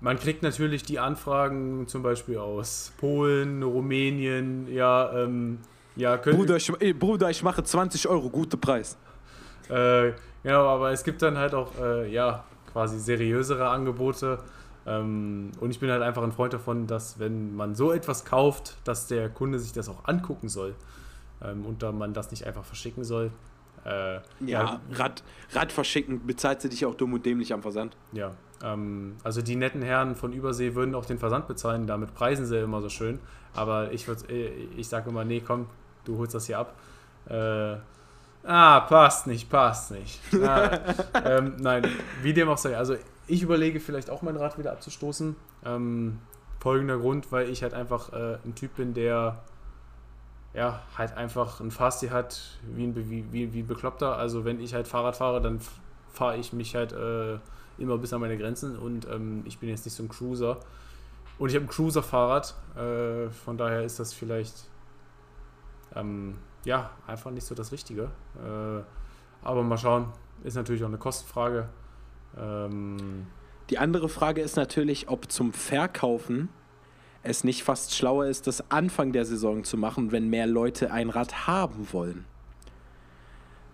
man kriegt natürlich die Anfragen zum Beispiel aus Polen, Rumänien, ja, ähm, ja, Bruder, ich, ey, Bruder, ich mache 20 Euro, guter Preis. Äh, genau, aber es gibt dann halt auch, äh, ja, quasi seriösere Angebote. Ähm, und ich bin halt einfach ein Freund davon, dass wenn man so etwas kauft, dass der Kunde sich das auch angucken soll ähm, und da man das nicht einfach verschicken soll. Äh, ja, ja, Rad, Rad verschicken bezahlt sie dich auch dumm und dämlich am Versand. Ja, ähm, also die netten Herren von Übersee würden auch den Versand bezahlen, damit preisen sie immer so schön. Aber ich, äh, ich sage immer, nee, komm, du holst das hier ab. Äh, ah, passt nicht, passt nicht. [laughs] Ah, ähm, nein, wie dem auch sei. Also ich überlege vielleicht auch mein Rad wieder abzustoßen. Ähm, folgender Grund, weil ich halt einfach äh, ein Typ bin, der ja, halt einfach ein Fasti hat wie ein, wie, wie, ein Bekloppter. Also wenn ich halt Fahrrad fahre, dann fahre ich mich halt äh, immer bis an meine Grenzen und ähm, ich bin jetzt nicht so ein Cruiser. Und ich habe ein Cruiser-Fahrrad, äh, von daher ist das vielleicht ähm, ja einfach nicht so das Richtige. Äh, aber mal schauen, ist natürlich auch eine Kostenfrage. Ähm, Die andere Frage ist natürlich, ob zum Verkaufen es nicht fast schlauer ist, das Anfang der Saison zu machen, wenn mehr Leute ein Rad haben wollen.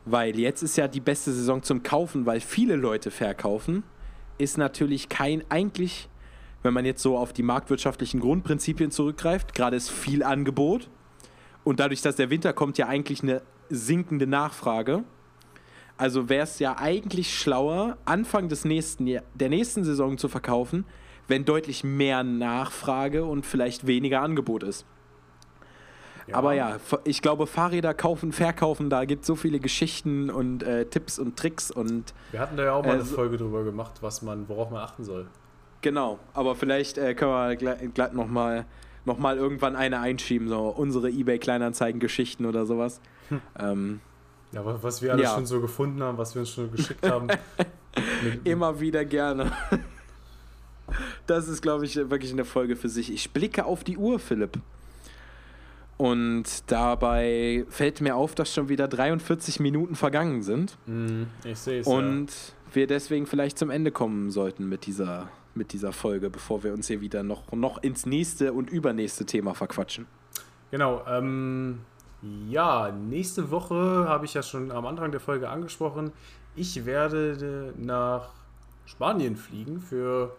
Weil jetzt ist ja die beste Saison zum Kaufen, weil viele Leute verkaufen, ist natürlich kein eigentlich, wenn man jetzt so auf die marktwirtschaftlichen Grundprinzipien zurückgreift, gerade ist viel Angebot und dadurch, dass der Winter kommt, ja eigentlich eine sinkende Nachfrage. Also wäre es ja eigentlich schlauer, Anfang des nächsten, der nächsten Saison zu verkaufen, wenn deutlich mehr Nachfrage und vielleicht weniger Angebot ist. Ja. Aber ja, ich glaube, Fahrräder kaufen, verkaufen, da gibt es so viele Geschichten und äh, Tipps und Tricks und. Wir hatten da ja auch mal äh, eine Folge drüber gemacht, was man, worauf man achten soll. Genau, aber vielleicht äh, können wir glatt nochmal noch mal irgendwann eine einschieben, so unsere Ebay-Kleinanzeigen-Geschichten oder sowas. Hm. Ähm, ja, was wir alles ja. schon so gefunden haben, was wir uns schon geschickt haben. [laughs] Immer wieder gerne. Das ist, glaube ich, wirklich eine Folge für sich. Ich blicke auf die Uhr, Philipp. Und dabei fällt mir auf, dass schon wieder 43 Minuten vergangen sind. Mm, ich sehe es. Und ja. wir deswegen vielleicht zum Ende kommen sollten mit dieser, mit dieser Folge, bevor wir uns hier wieder noch, noch ins nächste und übernächste Thema verquatschen. Genau. Ähm, ja, nächste Woche habe ich ja schon am Anfang der Folge angesprochen. Ich werde nach Spanien fliegen für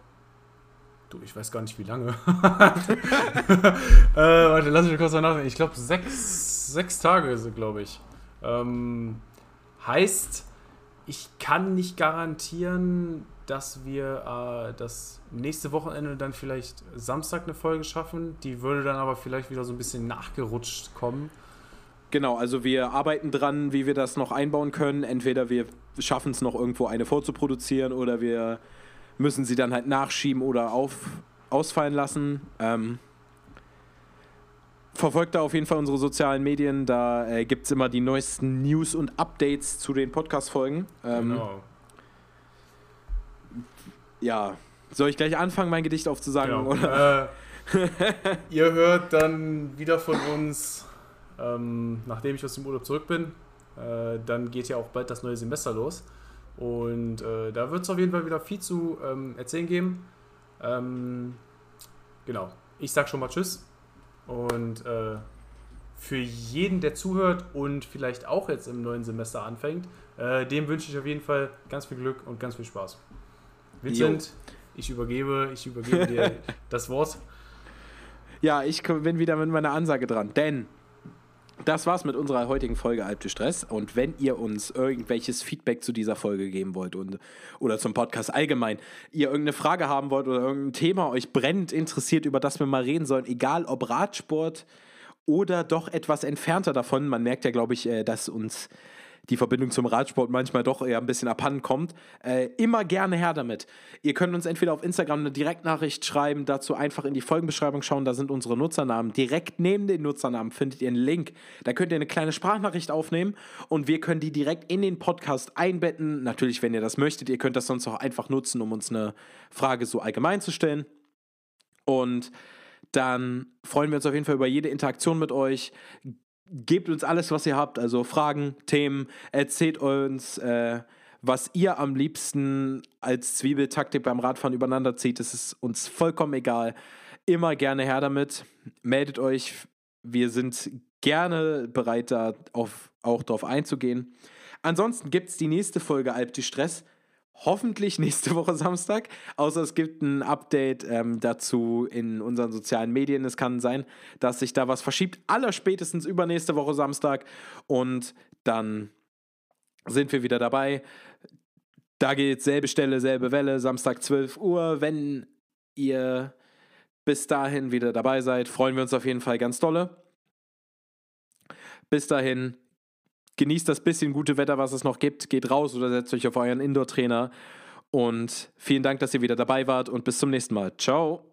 Du, ich weiß gar nicht, wie lange. [laughs] äh, warte, lass mich kurz mal nachdenken. Ich glaube, sechs, sechs Tage ist es, glaube ich. Ähm, heißt, ich kann nicht garantieren, dass wir äh, das nächste Wochenende dann vielleicht Samstag eine Folge schaffen. Die würde dann aber vielleicht wieder so ein bisschen nachgerutscht kommen. Genau, also wir arbeiten dran, wie wir das noch einbauen können. Entweder wir schaffen es noch irgendwo eine vorzuproduzieren oder wir müssen sie dann halt nachschieben oder auf, ausfallen lassen. Ähm, verfolgt da auf jeden Fall unsere sozialen Medien. Da äh, gibt es immer die neuesten News und Updates zu den Podcast-Folgen. Ähm, genau. Ja, soll ich gleich anfangen, mein Gedicht aufzusagen? Genau. Oder? Äh, ihr hört dann wieder von uns ähm, nachdem ich aus dem Urlaub zurück bin. Äh, dann geht ja auch bald das neue Semester los. Und äh, da wird es auf jeden Fall wieder viel zu ähm, erzählen geben. Ähm, genau. Ich sag schon mal Tschüss. Und äh, für jeden, der zuhört und vielleicht auch jetzt im neuen Semester anfängt, äh, dem wünsche ich auf jeden Fall ganz viel Glück und ganz viel Spaß. Vincent, jo. ich übergebe, ich übergebe dir [laughs] das Wort. Ja, ich bin wieder mit meiner Ansage dran, denn das war's mit unserer heutigen Folge Alpte Stress. Und wenn ihr uns irgendwelches Feedback zu dieser Folge geben wollt und, oder zum Podcast allgemein, ihr irgendeine Frage haben wollt oder irgendein Thema euch brennend interessiert, über das wir mal reden sollen, egal ob Radsport oder doch etwas entfernter davon, man merkt ja, glaube ich, äh, dass uns die Verbindung zum Radsport manchmal doch eher ein bisschen abhanden kommt, äh, immer gerne her damit. Ihr könnt uns entweder auf Instagram eine Direktnachricht schreiben, dazu einfach in die Folgenbeschreibung schauen, da sind unsere Nutzernamen. Direkt neben den Nutzernamen findet ihr einen Link. Da könnt ihr eine kleine Sprachnachricht aufnehmen und wir können die direkt in den Podcast einbetten. Natürlich, wenn ihr das möchtet, ihr könnt das sonst auch einfach nutzen, um uns eine Frage so allgemein zu stellen. Und dann freuen wir uns auf jeden Fall über jede Interaktion mit euch gebt uns alles, was ihr habt, also Fragen, Themen, erzählt uns, äh, was ihr am liebsten als Zwiebeltaktik beim Radfahren übereinander zieht. Das ist uns vollkommen egal. Immer gerne her damit. Meldet euch. Wir sind gerne bereit, da auf, auch darauf einzugehen. Ansonsten gibt es die nächste Folge Alp die Stress hoffentlich [laughs] nächste Woche Samstag. Außer es gibt ein Update ähm, dazu in unseren sozialen Medien. Es kann sein, dass sich da was verschiebt. Aller spätestens übernächste Woche Samstag. Und dann sind wir wieder dabei. Da geht selbe Stelle, selbe Welle, Samstag 12 Uhr. Wenn ihr bis dahin wieder dabei seid, freuen wir uns auf jeden Fall ganz dolle. Bis dahin, genießt das bisschen gute Wetter, was es noch gibt, geht raus oder setzt euch auf euren Indoor-Trainer. Und vielen Dank, dass ihr wieder dabei wart und bis zum nächsten Mal. Ciao.